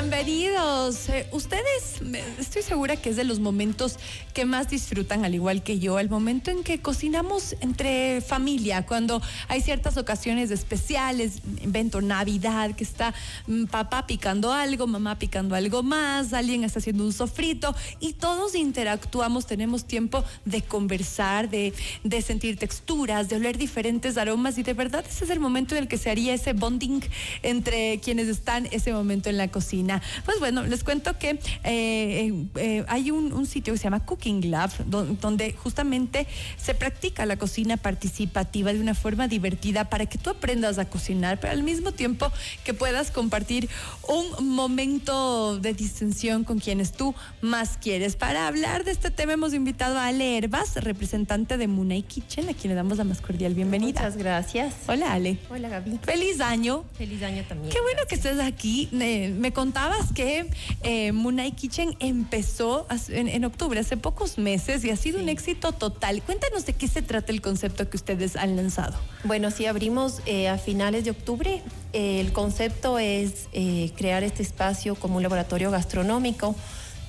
Bienvenidos. Eh, ustedes, estoy segura que es de los momentos que más disfrutan, al igual que yo, el momento en que cocinamos entre familia, cuando hay ciertas ocasiones especiales, invento Navidad, que está mm, papá picando algo, mamá picando algo más, alguien está haciendo un sofrito y todos interactuamos, tenemos tiempo de conversar, de, de sentir texturas, de oler diferentes aromas y de verdad ese es el momento en el que se haría ese bonding entre quienes están ese momento en la cocina. Pues bueno, les cuento que eh, eh, eh, hay un, sitio que se llama Cooking Lab, donde justamente se practica la cocina participativa de una forma divertida para que tú aprendas a cocinar, pero al mismo tiempo que puedas compartir un momento de distensión con quienes tú más quieres. Para hablar de este tema hemos invitado a Ale Herbas, representante de Munay Kitchen, a quien le damos la más cordial bienvenida. Muchas gracias. Hola Ale. Hola Gaby. Feliz año. Feliz año también. Qué bueno que estés aquí. me contabas que eh, Munay Kitchen empezó en, octubre, hace pocos meses, y ha sido un éxito total. Cuéntanos de qué se trata el concepto que ustedes han lanzado. Bueno, sí, abrimos eh, a finales de octubre. el concepto es eh, crear este espacio como un laboratorio gastronómico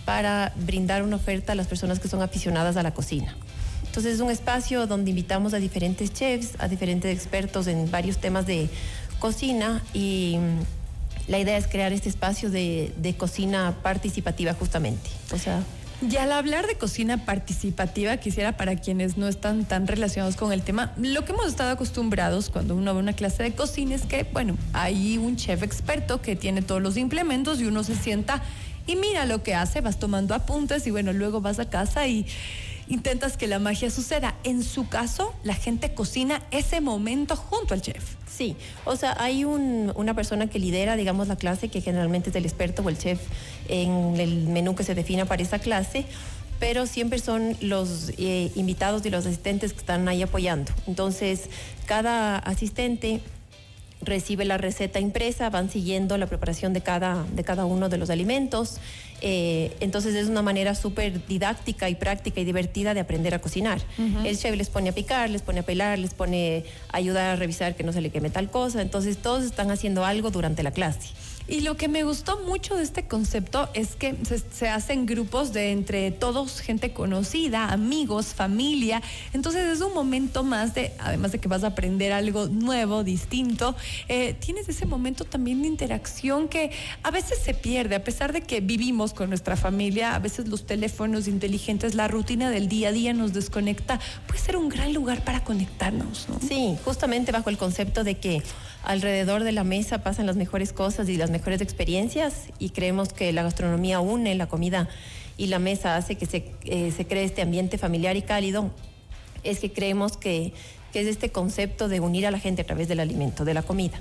para brindar una oferta a las personas que son aficionadas a la cocina. Entonces es un espacio donde invitamos a diferentes chefs, a diferentes expertos en varios temas de cocina y la idea es crear este espacio de, cocina participativa justamente. O sea, y al hablar de cocina participativa, quisiera para quienes no están tan relacionados con el tema, lo que hemos estado acostumbrados cuando uno ve una clase de cocina es que, bueno, hay un chef experto que tiene todos los implementos y uno se sienta y mira lo que hace, vas tomando apuntes y bueno, luego vas a casa y intentas que la magia suceda. En su caso, la gente cocina ese momento junto al chef. Sí, o sea, hay una persona que lidera, digamos, la clase, que generalmente es el experto o el chef en el menú que se defina para esa clase pero siempre son los eh, invitados y los asistentes que están ahí apoyando. Entonces, cada asistente recibe la receta impresa, van siguiendo la preparación de cada, de cada uno de los alimentos. Eh, entonces es una manera súper didáctica y práctica y divertida de aprender a cocinar. El chef les pone a picar, les pone a pelar, les pone a ayudar a revisar que no se le queme tal cosa. Entonces todos están haciendo algo durante la clase. Y lo que me gustó mucho de este concepto es que se, hacen grupos de entre todos, gente conocida, amigos, familia. Entonces es un momento más de, además de que vas a aprender algo nuevo, distinto, eh, tienes ese momento también de interacción que a veces se pierde, a pesar de que vivimos con nuestra familia, a veces los teléfonos inteligentes, la rutina del día a día nos desconecta, puede ser un gran lugar para conectarnos. Sí, justamente bajo el concepto de que alrededor de la mesa pasan las mejores cosas y las mejores experiencias y creemos que la gastronomía une la comida y la mesa hace que se, eh, se cree este ambiente familiar y cálido, es que creemos que, que, es este concepto de unir a la gente a través del alimento, de la comida.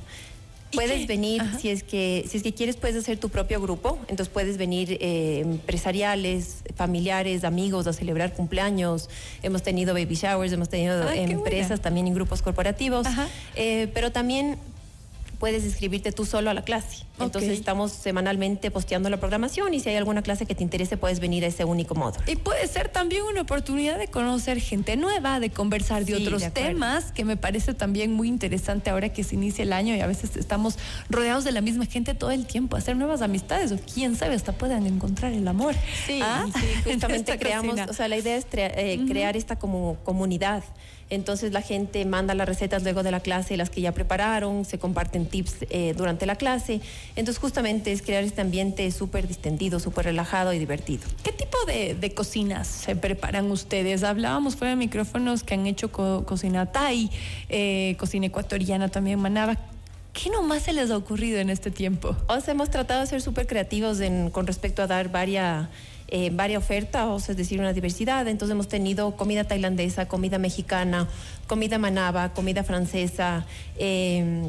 Puedes venir, si es, que, si es que quieres, puedes hacer tu propio grupo. Entonces puedes venir eh, empresariales, familiares, amigos a celebrar cumpleaños. Hemos tenido baby showers, hemos tenido empresas también en grupos corporativos. Eh, pero también puedes inscribirte tú solo a la clase. Entonces estamos semanalmente posteando la programación y si hay alguna clase que te interese puedes venir a ese único modo. Y puede ser también una oportunidad de conocer gente nueva, de conversar de otros temas, que me parece también muy interesante ahora que se inicia el año y a veces estamos rodeados de la misma gente todo el tiempo, hacer nuevas amistades o quién sabe, hasta puedan encontrar el amor. Sí, ¿Ah? justamente creamos, o sea, la idea es eh, crear esta como comunidad. Entonces la gente manda las recetas luego de la clase, las que ya prepararon, se comparten tips eh, durante la clase. Entonces justamente es crear este ambiente súper distendido, súper relajado y divertido. ¿Qué tipo de, cocinas se preparan ustedes? Hablábamos fuera de micrófonos que han hecho cocina thai, eh, cocina ecuatoriana también, manaba. ¿Qué nomás se les ha ocurrido en este tiempo? O sea, hemos tratado de ser súper creativos con respecto a dar varias eh, varias ofertas, es decir, una diversidad. Entonces hemos tenido comida tailandesa, comida mexicana, comida manaba, comida francesa. Eh,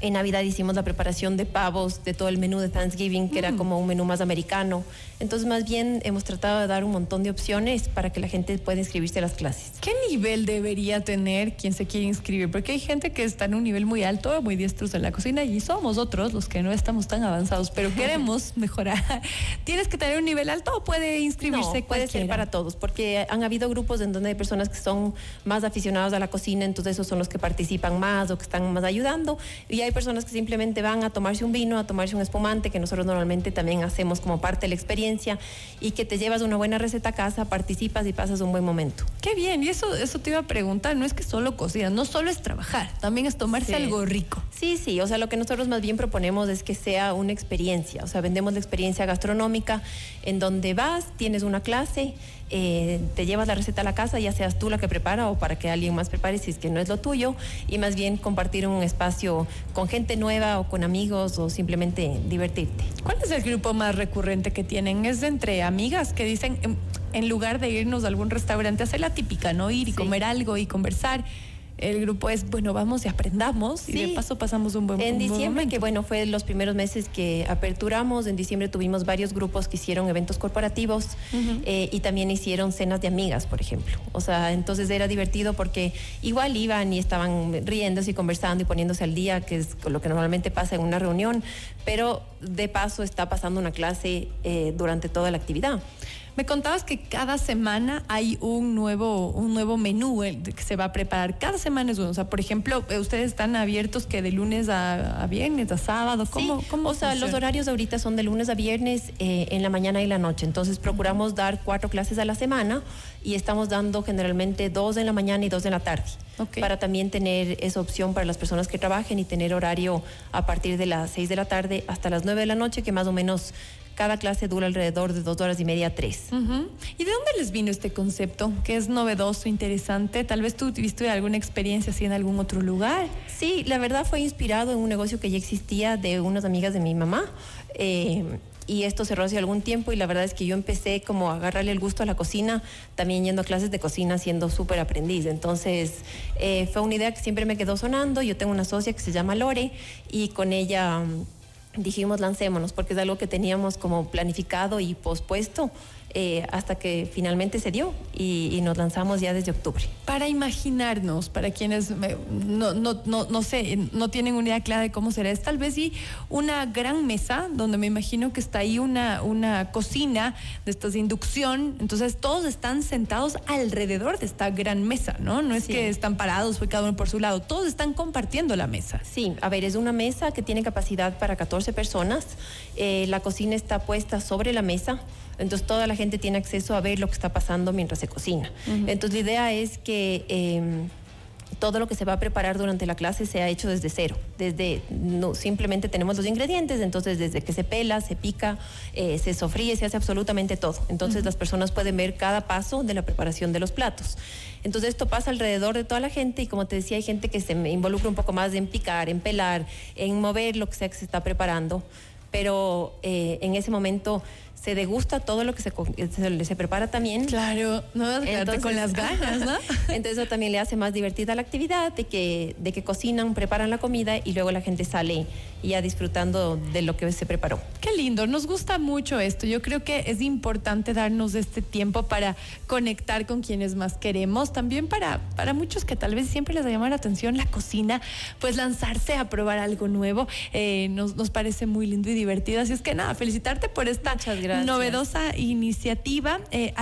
en Navidad hicimos la preparación de pavos, de todo el menú de Thanksgiving, que era mm. como un menú más americano. Entonces, más bien hemos tratado de dar un montón de opciones para que la gente pueda inscribirse a las clases. ¿Qué nivel debería tener quien se quiere inscribir? Porque hay gente que está en un nivel muy alto, muy diestros en la cocina, y somos otros los que no estamos tan avanzados, pero queremos mejorar. ¿Tienes que tener un nivel alto o puede inscribirse? No, puede ser para todos, porque han habido grupos en donde hay personas que son más aficionados a la cocina, entonces esos son los que participan más o que están más ayudando. Y hay personas que simplemente van a tomarse un vino, a tomarse un espumante, que nosotros normalmente también hacemos como parte de la experiencia, y que te llevas una buena receta a casa, participas y pasas un buen momento. Qué bien, y eso, eso te iba a preguntar, no es que solo cocinas, no solo es trabajar, también es tomarse algo rico. Sí, sí, o sea, lo que nosotros más bien proponemos es que sea una experiencia, o sea, vendemos la experiencia gastronómica en donde vas, tienes una clase, eh, te llevas la receta a la casa, ya seas tú la que prepara o para que alguien más prepare si es que no es lo tuyo, y más bien compartir un espacio con gente nueva o con amigos o simplemente divertirte. ¿Cuál es el grupo más recurrente que tienen? ¿Es entre amigas que dicen, en, lugar de irnos a algún restaurante, hacer la típica, ¿no? Ir y comer algo y conversar? El grupo es, bueno, vamos y aprendamos y de paso pasamos un buen En diciembre, que bueno, fue los primeros meses que aperturamos, en diciembre tuvimos varios grupos que hicieron eventos corporativos eh, y también hicieron cenas de amigas, por ejemplo. O sea, entonces era divertido porque igual iban y estaban riéndose y conversando y poniéndose al día, que es lo que normalmente pasa en una reunión, pero de paso está pasando una clase eh, durante toda la actividad. Me contabas que cada semana hay un nuevo, un nuevo menú eh, que se va a preparar. Cada semana es uno. O sea, por ejemplo, eh, ustedes están abiertos que de lunes a, viernes, a sábado. ¿Cómo, sí. o sea, los horarios ahorita son de lunes a viernes eh, en la mañana y la noche. Entonces procuramos dar cuatro clases a la semana y estamos dando generalmente dos en la mañana y dos en la tarde. Para también tener esa opción para las personas que trabajen y tener horario a partir de las seis de la tarde hasta las nueve de la noche, que más o menos cada clase dura alrededor de dos horas y media, tres. ¿Y de dónde les vino este concepto? Que es novedoso, interesante. Tal vez tú tuviste alguna experiencia así en algún otro lugar. Sí, la verdad fue inspirado en un negocio que ya existía de unas amigas de mi mamá. Eh, y esto cerró hace algún tiempo y la verdad es que yo empecé como a agarrarle el gusto a la cocina, también yendo a clases de cocina siendo súper aprendiz. Entonces eh, fue una idea que siempre me quedó sonando. Yo tengo una socia que se llama Lore y con ella dijimos lancémonos porque es algo que teníamos como planificado y pospuesto eh, hasta que finalmente se dio y, nos lanzamos ya desde octubre. Para imaginarnos, para quienes no, no, no, no, sé, no tienen una idea clara de cómo será, es tal vez sí una gran mesa donde me imagino que está ahí una, una cocina de estas de inducción, entonces todos están sentados alrededor de esta gran mesa, ¿no? No es que están parados, fue cada uno por su lado, todos están compartiendo la mesa. Sí, a ver, es una mesa que tiene capacidad para 14 personas, eh, la cocina está puesta sobre la mesa. Entonces toda la gente tiene acceso a ver lo que está pasando mientras se cocina. Entonces la idea es que em, todo lo que se va a preparar durante la clase se ha hecho desde cero. Desde no, simplemente tenemos los ingredientes, entonces desde que se pela, se pica, eh, se sofríe, se hace absolutamente todo. Entonces las personas pueden ver cada paso de la preparación de los platos. Entonces esto pasa alrededor de toda la gente y como te decía, hay gente que se involucra un poco más en picar, en pelar, en mover lo que sea que se está preparando. Pero eh, en ese momento se degusta todo lo que se, se, prepara también. Claro, no entonces, con las ganas, ¿no? entonces eso también le hace más divertida la actividad de que, de que cocinan, preparan la comida y luego la gente sale ya disfrutando de lo que se preparó. Qué lindo, nos gusta mucho esto. Yo creo que es importante darnos este tiempo para conectar con quienes más queremos, también para, para muchos que tal vez siempre les llama la atención la cocina, pues lanzarse a probar algo nuevo eh, nos, nos parece muy lindo y divertido. Así es que nada, felicitarte por esta novedosa iniciativa. Eh,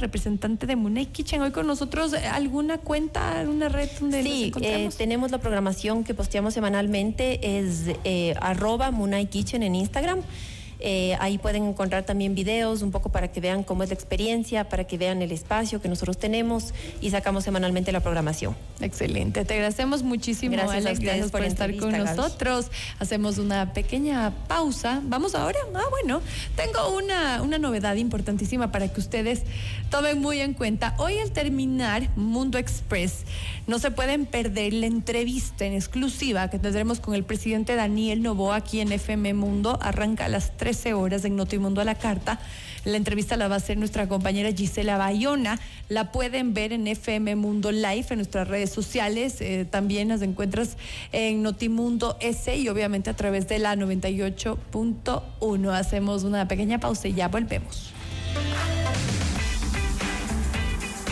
representante de Munay Kitchen, hoy con nosotros, eh, ¿alguna cuenta, alguna red donde sí, eh, tenemos la programación que posteamos semanalmente, es eh, arroba Munay Kitchen en Instagram. Eh, ahí pueden encontrar también videos un poco para que vean cómo es la experiencia, para que vean el espacio que nosotros tenemos y sacamos semanalmente la programación. Excelente, te agradecemos muchísimo. Gracias a ustedes por, estar con nosotros. Hacemos una pequeña pausa. ¿Vamos ahora? Ah, bueno, tengo una, una novedad importantísima para que ustedes tomen muy en cuenta. Hoy al terminar Mundo Express, no se pueden perder la entrevista en exclusiva que tendremos con el presidente Daniel Novoa aquí en FM Mundo. Arranca a las 3 13 horas en Notimundo a la Carta. La entrevista la va a hacer nuestra compañera Gisela Bayona. La pueden ver en FM Mundo Live, en nuestras redes sociales. Eh, también las encuentras en Notimundo S y obviamente a través de la 98.1. Hacemos una pequeña pausa y ya volvemos.